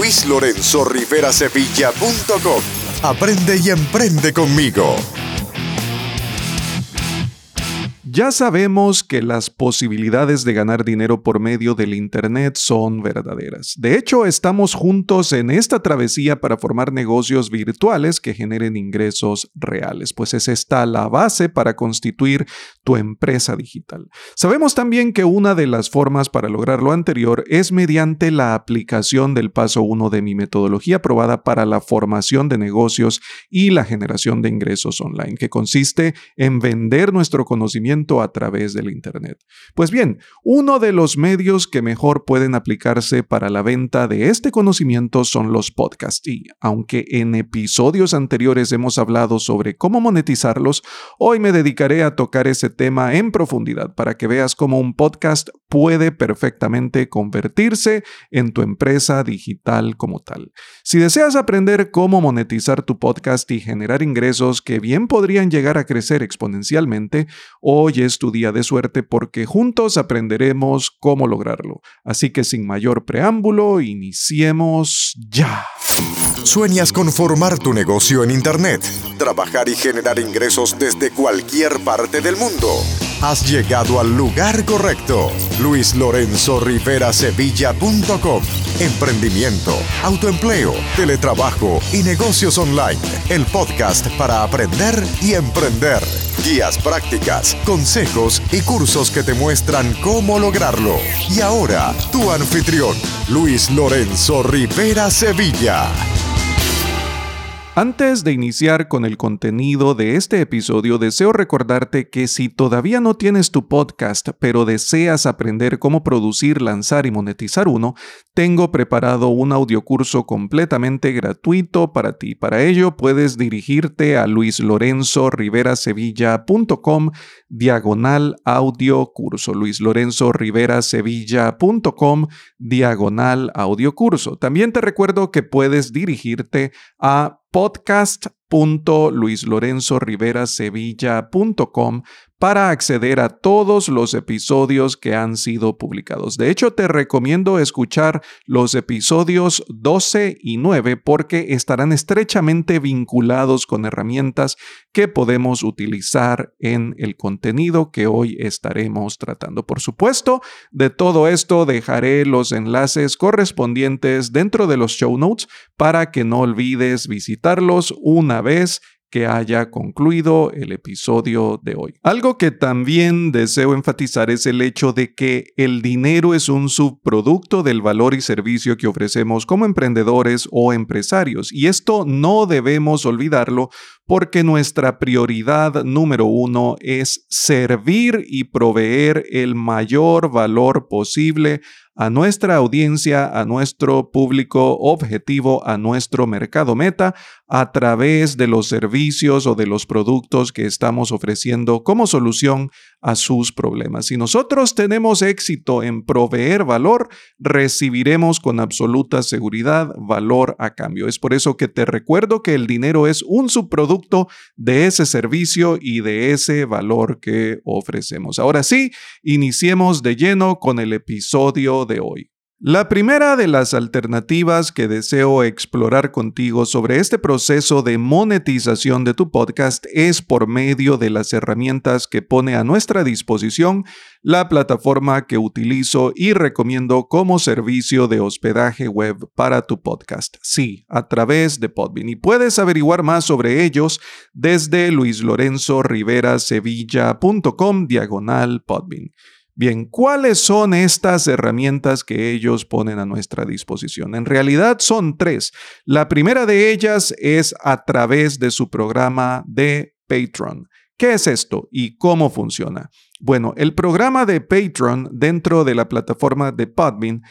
luislorenzorriverasevilla.com. Aprende y emprende conmigo. Ya sabemos que las posibilidades de ganar dinero por medio del Internet son verdaderas. De hecho, estamos juntos en esta travesía para formar negocios virtuales que generen ingresos reales, pues es esta la base para constituir tu empresa digital. Sabemos también que una de las formas para lograr lo anterior es mediante la aplicación del paso 1 de mi metodología probada para la formación de negocios y la generación de ingresos online, que consiste en vender nuestro conocimiento a través del Internet. Pues bien, uno de los medios que mejor pueden aplicarse para la venta de este conocimiento son los podcasts y aunque en episodios anteriores hemos hablado sobre cómo monetizarlos, hoy me dedicaré a tocar ese tema en profundidad para que veas cómo un podcast puede perfectamente convertirse en tu empresa digital como tal. Si deseas aprender cómo monetizar tu podcast y generar ingresos que bien podrían llegar a crecer exponencialmente, hoy Hoy es tu día de suerte porque juntos aprenderemos cómo lograrlo. Así que sin mayor preámbulo, iniciemos ya. ¿Sueñas con formar tu negocio en Internet? Trabajar y generar ingresos desde cualquier parte del mundo. Has llegado al lugar correcto. Luis Lorenzo Rivera Sevilla.com. Emprendimiento, autoempleo, teletrabajo y negocios online. El podcast para aprender y emprender. Guías prácticas, consejos y cursos que te muestran cómo lograrlo. Y ahora, tu anfitrión, Luis Lorenzo Rivera Sevilla. Antes de iniciar con el contenido de este episodio, deseo recordarte que si todavía no tienes tu podcast, pero deseas aprender cómo producir, lanzar y monetizar uno, tengo preparado un audiocurso completamente gratuito para ti. Para ello, puedes dirigirte a luislorenzoriverasevilla.com diagonal audio curso. luislorenzoriverasevilla.com diagonal audio curso. También te recuerdo que puedes dirigirte a podcast podcast.luislorenzoriverasevilla.com para acceder a todos los episodios que han sido publicados. De hecho, te recomiendo escuchar los episodios 12 y 9 porque estarán estrechamente vinculados con herramientas que podemos utilizar en el contenido que hoy estaremos tratando. Por supuesto, de todo esto dejaré los enlaces correspondientes dentro de los show notes para que no olvides visitarlos una vez que haya concluido el episodio de hoy. Algo que también deseo enfatizar es el hecho de que el dinero es un subproducto del valor y servicio que ofrecemos como emprendedores o empresarios y esto no debemos olvidarlo porque nuestra prioridad número uno es servir y proveer el mayor valor posible a nuestra audiencia, a nuestro público objetivo, a nuestro mercado meta, a través de los servicios o de los productos que estamos ofreciendo como solución a sus problemas. Si nosotros tenemos éxito en proveer valor, recibiremos con absoluta seguridad valor a cambio. Es por eso que te recuerdo que el dinero es un subproducto de ese servicio y de ese valor que ofrecemos. Ahora sí, iniciemos de lleno con el episodio de hoy. La primera de las alternativas que deseo explorar contigo sobre este proceso de monetización de tu podcast es por medio de las herramientas que pone a nuestra disposición la plataforma que utilizo y recomiendo como servicio de hospedaje web para tu podcast. Sí, a través de Podbean. Y puedes averiguar más sobre ellos desde luislorenzoriverasevilla.com diagonal Podbean. Bien, ¿cuáles son estas herramientas que ellos ponen a nuestra disposición? En realidad son tres. La primera de ellas es a través de su programa de Patreon. ¿Qué es esto y cómo funciona? Bueno, el programa de Patreon dentro de la plataforma de Podbean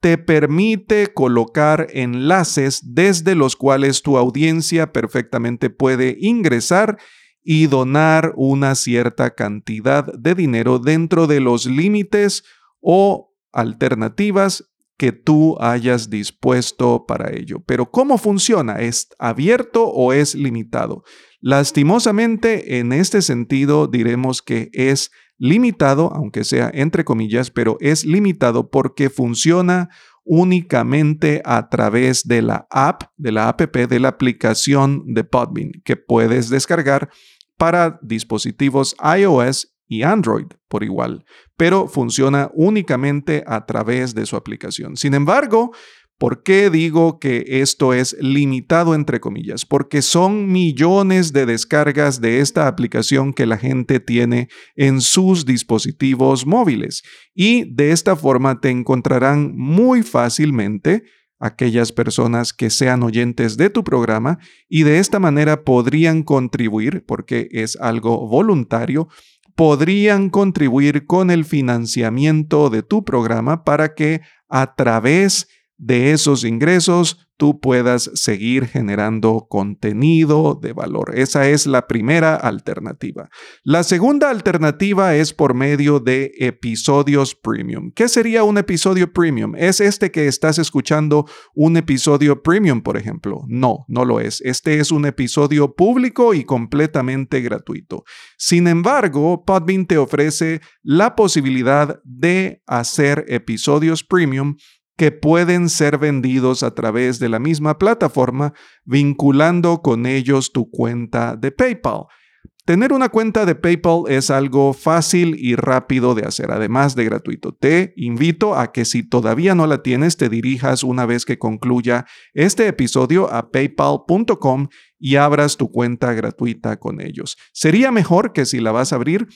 te permite colocar enlaces desde los cuales tu audiencia perfectamente puede ingresar y donar una cierta cantidad de dinero dentro de los límites o alternativas que tú hayas dispuesto para ello. Pero ¿cómo funciona? ¿Es abierto o es limitado? Lastimosamente, en este sentido, diremos que es limitado, aunque sea entre comillas, pero es limitado porque funciona únicamente a través de la app, de la app, de la aplicación de Podbean que puedes descargar para dispositivos iOS y Android por igual, pero funciona únicamente a través de su aplicación. Sin embargo, ¿Por qué digo que esto es limitado entre comillas? Porque son millones de descargas de esta aplicación que la gente tiene en sus dispositivos móviles y de esta forma te encontrarán muy fácilmente aquellas personas que sean oyentes de tu programa y de esta manera podrían contribuir, porque es algo voluntario, podrían contribuir con el financiamiento de tu programa para que a través de esos ingresos tú puedas seguir generando contenido de valor. Esa es la primera alternativa. La segunda alternativa es por medio de episodios premium. ¿Qué sería un episodio premium? ¿Es este que estás escuchando un episodio premium, por ejemplo? No, no lo es. Este es un episodio público y completamente gratuito. Sin embargo, Podbean te ofrece la posibilidad de hacer episodios premium que pueden ser vendidos a través de la misma plataforma, vinculando con ellos tu cuenta de PayPal. Tener una cuenta de PayPal es algo fácil y rápido de hacer, además de gratuito. Te invito a que si todavía no la tienes, te dirijas una vez que concluya este episodio a paypal.com y abras tu cuenta gratuita con ellos. Sería mejor que si la vas a abrir,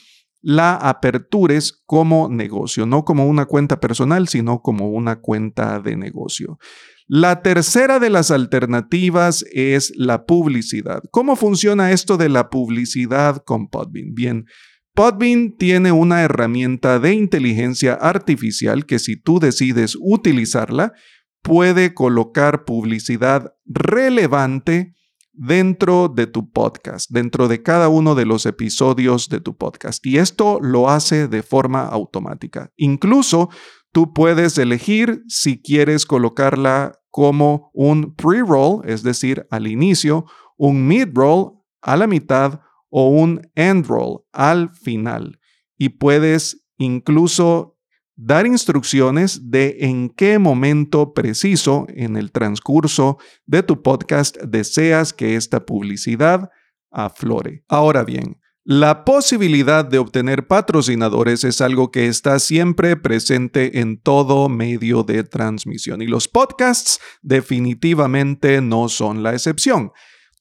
la apertures como negocio, no como una cuenta personal, sino como una cuenta de negocio. La tercera de las alternativas es la publicidad. ¿Cómo funciona esto de la publicidad con Podbean? Bien, Podbean tiene una herramienta de inteligencia artificial que si tú decides utilizarla, puede colocar publicidad relevante dentro de tu podcast, dentro de cada uno de los episodios de tu podcast. Y esto lo hace de forma automática. Incluso tú puedes elegir si quieres colocarla como un pre-roll, es decir, al inicio, un mid-roll a la mitad o un end-roll al final. Y puedes incluso dar instrucciones de en qué momento preciso en el transcurso de tu podcast deseas que esta publicidad aflore. Ahora bien, la posibilidad de obtener patrocinadores es algo que está siempre presente en todo medio de transmisión y los podcasts definitivamente no son la excepción.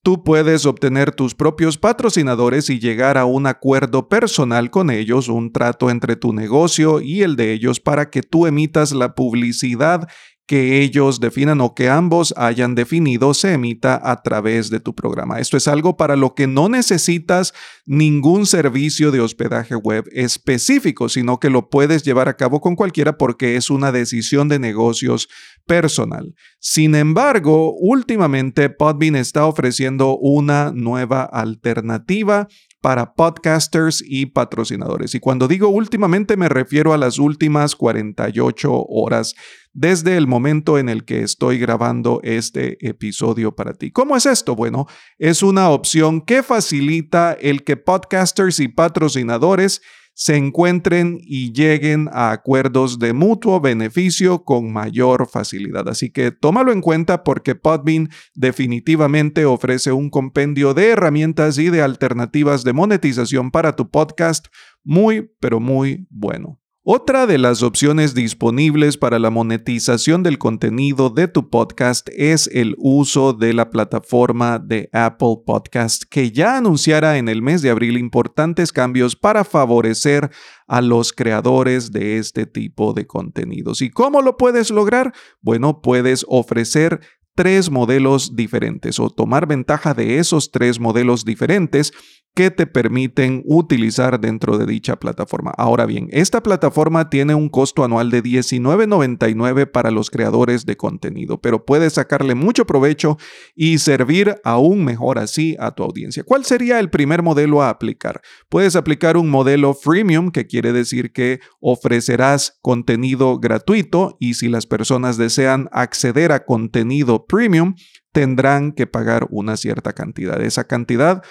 Tú puedes obtener tus propios patrocinadores y llegar a un acuerdo personal con ellos, un trato entre tu negocio y el de ellos para que tú emitas la publicidad que ellos definan o que ambos hayan definido se emita a través de tu programa. Esto es algo para lo que no necesitas ningún servicio de hospedaje web específico, sino que lo puedes llevar a cabo con cualquiera porque es una decisión de negocios personal. Sin embargo, últimamente Podbean está ofreciendo una nueva alternativa para podcasters y patrocinadores. Y cuando digo últimamente me refiero a las últimas 48 horas desde el momento en el que estoy grabando este episodio para ti. ¿Cómo es esto? Bueno, es una opción que facilita el que podcasters y patrocinadores se encuentren y lleguen a acuerdos de mutuo beneficio con mayor facilidad. Así que tómalo en cuenta porque Podbean definitivamente ofrece un compendio de herramientas y de alternativas de monetización para tu podcast muy, pero muy bueno. Otra de las opciones disponibles para la monetización del contenido de tu podcast es el uso de la plataforma de Apple Podcast, que ya anunciara en el mes de abril importantes cambios para favorecer a los creadores de este tipo de contenidos. ¿Y cómo lo puedes lograr? Bueno, puedes ofrecer tres modelos diferentes o tomar ventaja de esos tres modelos diferentes que te permiten utilizar dentro de dicha plataforma. Ahora bien, esta plataforma tiene un costo anual de $19.99 para los creadores de contenido, pero puedes sacarle mucho provecho y servir aún mejor así a tu audiencia. ¿Cuál sería el primer modelo a aplicar? Puedes aplicar un modelo freemium, que quiere decir que ofrecerás contenido gratuito y si las personas desean acceder a contenido premium, tendrán que pagar una cierta cantidad. Esa cantidad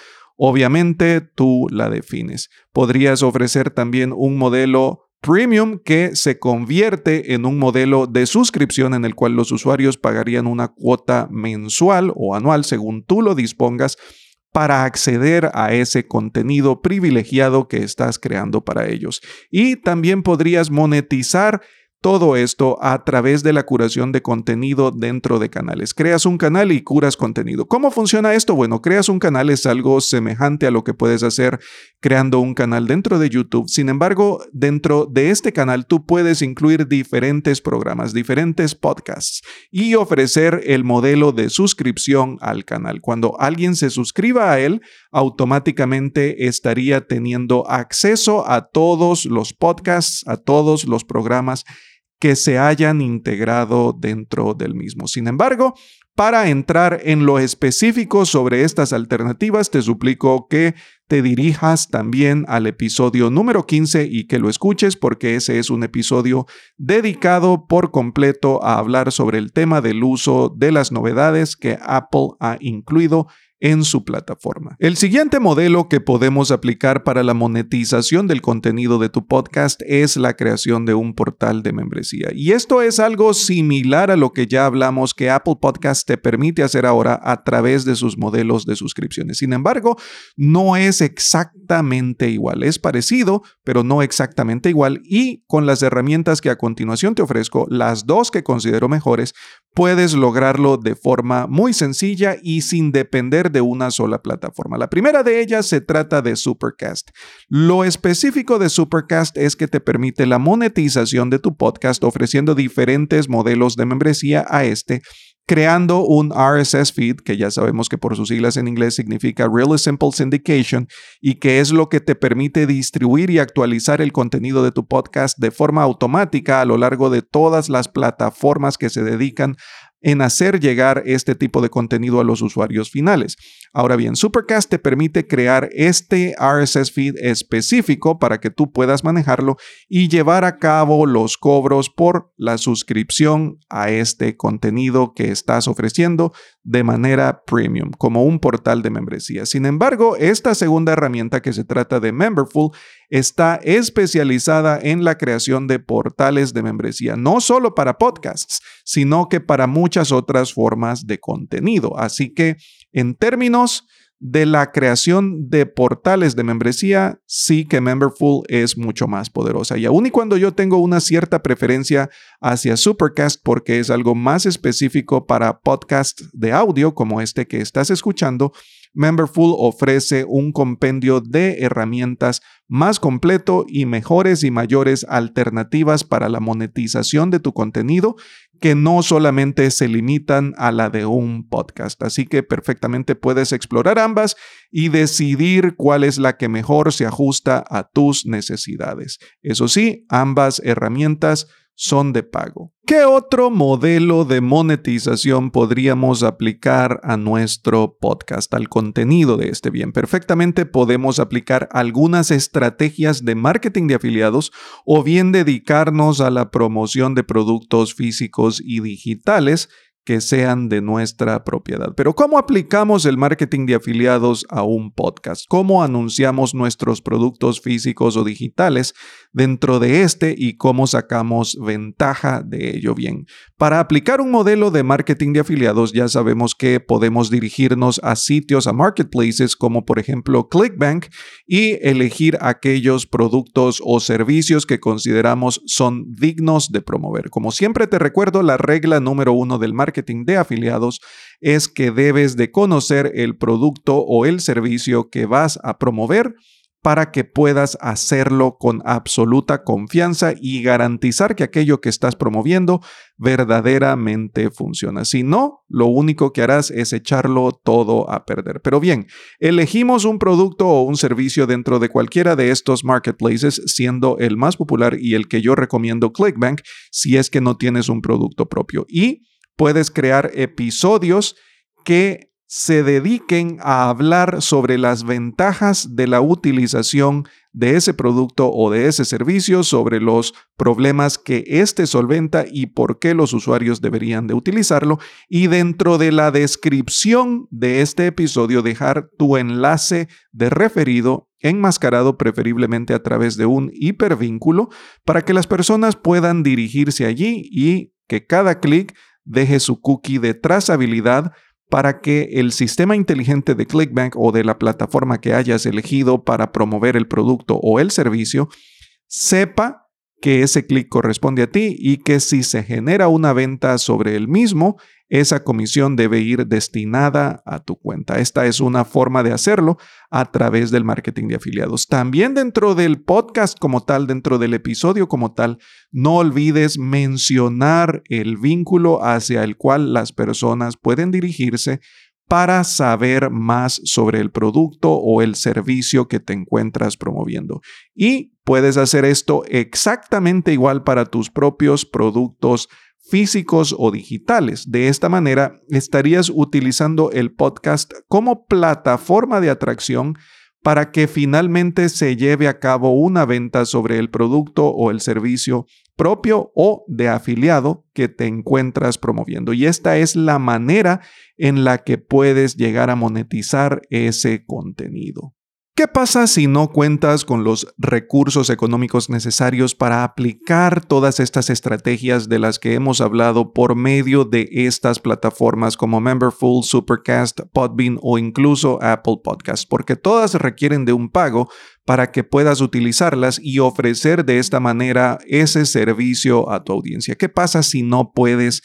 Obviamente tú la defines. Podrías ofrecer también un modelo Premium que se convierte en un modelo de suscripción en el cual los usuarios pagarían una cuota mensual o anual según tú lo dispongas para acceder a ese contenido privilegiado que estás creando para ellos. Y también podrías monetizar todo esto a través de la curación de contenido dentro de canales. Creas un canal y curas contenido. ¿Cómo funciona esto? Bueno, creas un canal es algo semejante a lo que puedes hacer creando un canal dentro de YouTube. Sin embargo, dentro de este canal tú puedes incluir diferentes programas, diferentes podcasts y ofrecer el modelo de suscripción al canal. Cuando alguien se suscriba a él, automáticamente estaría teniendo acceso a todos los podcasts, a todos los programas que se hayan integrado dentro del mismo. Sin embargo, para entrar en lo específico sobre estas alternativas, te suplico que te dirijas también al episodio número 15 y que lo escuches porque ese es un episodio dedicado por completo a hablar sobre el tema del uso de las novedades que Apple ha incluido en su plataforma. El siguiente modelo que podemos aplicar para la monetización del contenido de tu podcast es la creación de un portal de membresía. Y esto es algo similar a lo que ya hablamos que Apple Podcast te permite hacer ahora a través de sus modelos de suscripciones. Sin embargo, no es exactamente igual. Es parecido, pero no exactamente igual. Y con las herramientas que a continuación te ofrezco, las dos que considero mejores, puedes lograrlo de forma muy sencilla y sin depender de una sola plataforma. La primera de ellas se trata de Supercast. Lo específico de Supercast es que te permite la monetización de tu podcast ofreciendo diferentes modelos de membresía a este creando un RSS feed, que ya sabemos que por sus siglas en inglés significa Really Simple Syndication, y que es lo que te permite distribuir y actualizar el contenido de tu podcast de forma automática a lo largo de todas las plataformas que se dedican en hacer llegar este tipo de contenido a los usuarios finales. Ahora bien, Supercast te permite crear este RSS feed específico para que tú puedas manejarlo y llevar a cabo los cobros por la suscripción a este contenido que estás ofreciendo de manera premium, como un portal de membresía. Sin embargo, esta segunda herramienta que se trata de Memberful está especializada en la creación de portales de membresía, no solo para podcasts, sino que para muchas otras formas de contenido. Así que en términos de la creación de portales de membresía, sí que Memberful es mucho más poderosa. Y aun y cuando yo tengo una cierta preferencia hacia Supercast porque es algo más específico para podcasts de audio como este que estás escuchando, Memberful ofrece un compendio de herramientas más completo y mejores y mayores alternativas para la monetización de tu contenido que no solamente se limitan a la de un podcast. Así que perfectamente puedes explorar ambas y decidir cuál es la que mejor se ajusta a tus necesidades. Eso sí, ambas herramientas son de pago. ¿Qué otro modelo de monetización podríamos aplicar a nuestro podcast, al contenido de este bien? Perfectamente podemos aplicar algunas estrategias de marketing de afiliados o bien dedicarnos a la promoción de productos físicos y digitales que sean de nuestra propiedad. Pero ¿cómo aplicamos el marketing de afiliados a un podcast? ¿Cómo anunciamos nuestros productos físicos o digitales dentro de este y cómo sacamos ventaja de ello? Bien, para aplicar un modelo de marketing de afiliados ya sabemos que podemos dirigirnos a sitios, a marketplaces como por ejemplo ClickBank y elegir aquellos productos o servicios que consideramos son dignos de promover. Como siempre te recuerdo la regla número uno del marketing marketing de afiliados es que debes de conocer el producto o el servicio que vas a promover para que puedas hacerlo con absoluta confianza y garantizar que aquello que estás promoviendo verdaderamente funciona. Si no, lo único que harás es echarlo todo a perder. Pero bien, elegimos un producto o un servicio dentro de cualquiera de estos marketplaces, siendo el más popular y el que yo recomiendo ClickBank si es que no tienes un producto propio. Y puedes crear episodios que se dediquen a hablar sobre las ventajas de la utilización de ese producto o de ese servicio, sobre los problemas que éste solventa y por qué los usuarios deberían de utilizarlo. Y dentro de la descripción de este episodio dejar tu enlace de referido enmascarado preferiblemente a través de un hipervínculo para que las personas puedan dirigirse allí y que cada clic deje su cookie de trazabilidad para que el sistema inteligente de ClickBank o de la plataforma que hayas elegido para promover el producto o el servicio sepa que ese clic corresponde a ti y que si se genera una venta sobre el mismo, esa comisión debe ir destinada a tu cuenta. Esta es una forma de hacerlo a través del marketing de afiliados. También dentro del podcast como tal, dentro del episodio como tal, no olvides mencionar el vínculo hacia el cual las personas pueden dirigirse para saber más sobre el producto o el servicio que te encuentras promoviendo. Y puedes hacer esto exactamente igual para tus propios productos físicos o digitales. De esta manera, estarías utilizando el podcast como plataforma de atracción para que finalmente se lleve a cabo una venta sobre el producto o el servicio propio o de afiliado que te encuentras promoviendo. Y esta es la manera en la que puedes llegar a monetizar ese contenido. ¿Qué pasa si no cuentas con los recursos económicos necesarios para aplicar todas estas estrategias de las que hemos hablado por medio de estas plataformas como Memberful, Supercast, Podbean o incluso Apple Podcast? Porque todas requieren de un pago para que puedas utilizarlas y ofrecer de esta manera ese servicio a tu audiencia. ¿Qué pasa si no puedes?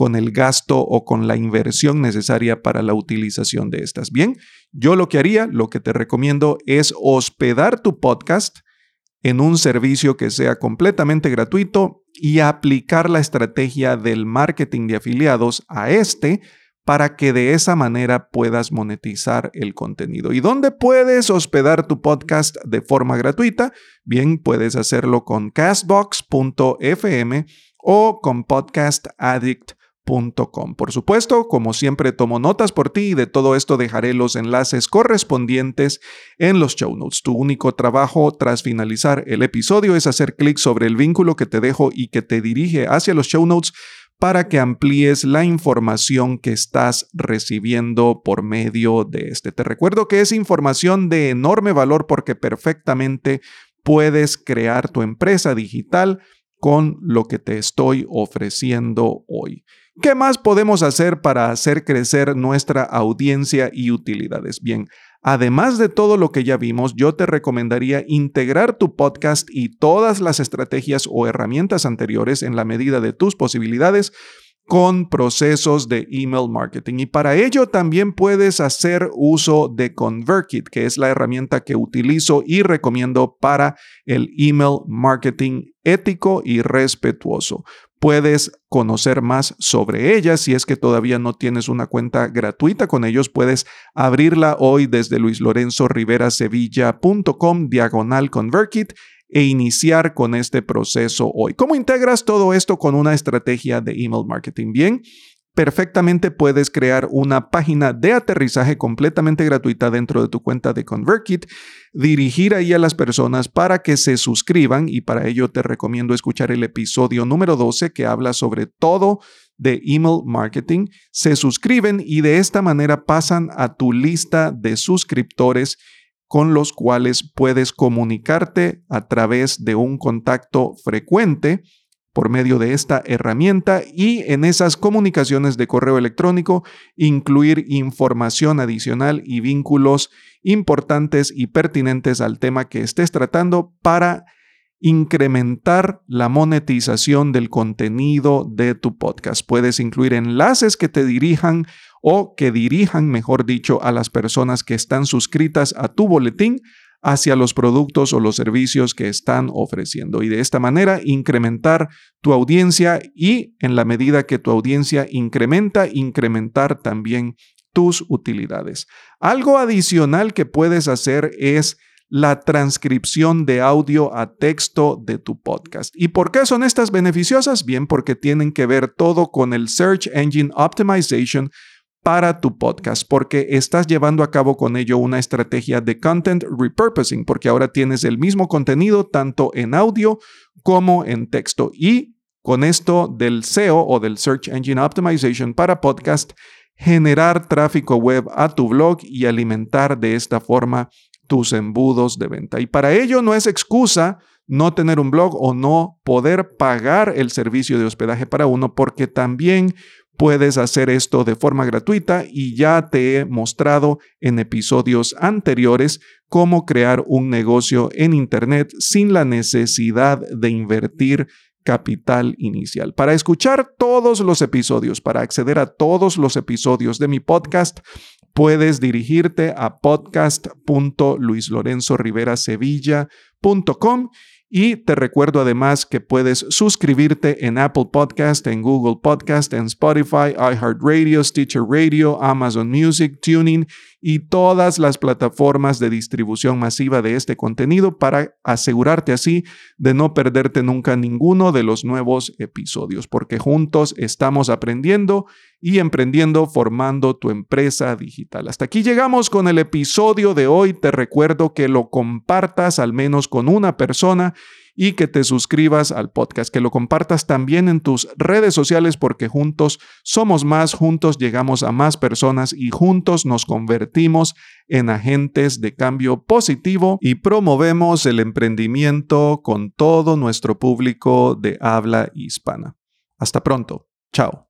Con el gasto o con la inversión necesaria para la utilización de estas. Bien, yo lo que haría, lo que te recomiendo es hospedar tu podcast en un servicio que sea completamente gratuito y aplicar la estrategia del marketing de afiliados a este para que de esa manera puedas monetizar el contenido. ¿Y dónde puedes hospedar tu podcast de forma gratuita? Bien, puedes hacerlo con castbox.fm o con Podcast Addict por supuesto, como siempre tomo notas por ti y de todo esto dejaré los enlaces correspondientes en los show notes. Tu único trabajo tras finalizar el episodio es hacer clic sobre el vínculo que te dejo y que te dirige hacia los show notes para que amplíes la información que estás recibiendo por medio de este. Te recuerdo que es información de enorme valor porque perfectamente puedes crear tu empresa digital con lo que te estoy ofreciendo hoy. ¿Qué más podemos hacer para hacer crecer nuestra audiencia y utilidades? Bien, además de todo lo que ya vimos, yo te recomendaría integrar tu podcast y todas las estrategias o herramientas anteriores en la medida de tus posibilidades con procesos de email marketing. Y para ello también puedes hacer uso de ConvertKit, que es la herramienta que utilizo y recomiendo para el email marketing ético y respetuoso. Puedes conocer más sobre ella. Si es que todavía no tienes una cuenta gratuita con ellos, puedes abrirla hoy desde luislorenzoriverasevilla.com diagonal ConvertKit e iniciar con este proceso hoy. ¿Cómo integras todo esto con una estrategia de email marketing? Bien, perfectamente puedes crear una página de aterrizaje completamente gratuita dentro de tu cuenta de ConvertKit, dirigir ahí a las personas para que se suscriban y para ello te recomiendo escuchar el episodio número 12 que habla sobre todo de email marketing, se suscriben y de esta manera pasan a tu lista de suscriptores con los cuales puedes comunicarte a través de un contacto frecuente por medio de esta herramienta y en esas comunicaciones de correo electrónico incluir información adicional y vínculos importantes y pertinentes al tema que estés tratando para incrementar la monetización del contenido de tu podcast. Puedes incluir enlaces que te dirijan o que dirijan, mejor dicho, a las personas que están suscritas a tu boletín hacia los productos o los servicios que están ofreciendo y de esta manera incrementar tu audiencia y en la medida que tu audiencia incrementa, incrementar también tus utilidades. Algo adicional que puedes hacer es la transcripción de audio a texto de tu podcast. ¿Y por qué son estas beneficiosas? Bien, porque tienen que ver todo con el Search Engine Optimization para tu podcast porque estás llevando a cabo con ello una estrategia de content repurposing porque ahora tienes el mismo contenido tanto en audio como en texto y con esto del SEO o del Search Engine Optimization para podcast generar tráfico web a tu blog y alimentar de esta forma tus embudos de venta. Y para ello no es excusa no tener un blog o no poder pagar el servicio de hospedaje para uno, porque también puedes hacer esto de forma gratuita y ya te he mostrado en episodios anteriores cómo crear un negocio en Internet sin la necesidad de invertir capital inicial. Para escuchar todos los episodios, para acceder a todos los episodios de mi podcast, puedes dirigirte a podcast.luislorenzoriverasevilla.com y te recuerdo además que puedes suscribirte en Apple Podcast, en Google Podcast, en Spotify, iHeartRadio, Stitcher Radio, Amazon Music, Tuning y todas las plataformas de distribución masiva de este contenido para asegurarte así de no perderte nunca ninguno de los nuevos episodios, porque juntos estamos aprendiendo y emprendiendo formando tu empresa digital. Hasta aquí llegamos con el episodio de hoy. Te recuerdo que lo compartas al menos con una persona y que te suscribas al podcast, que lo compartas también en tus redes sociales porque juntos somos más, juntos llegamos a más personas y juntos nos convertimos en agentes de cambio positivo y promovemos el emprendimiento con todo nuestro público de habla hispana. Hasta pronto. Chao.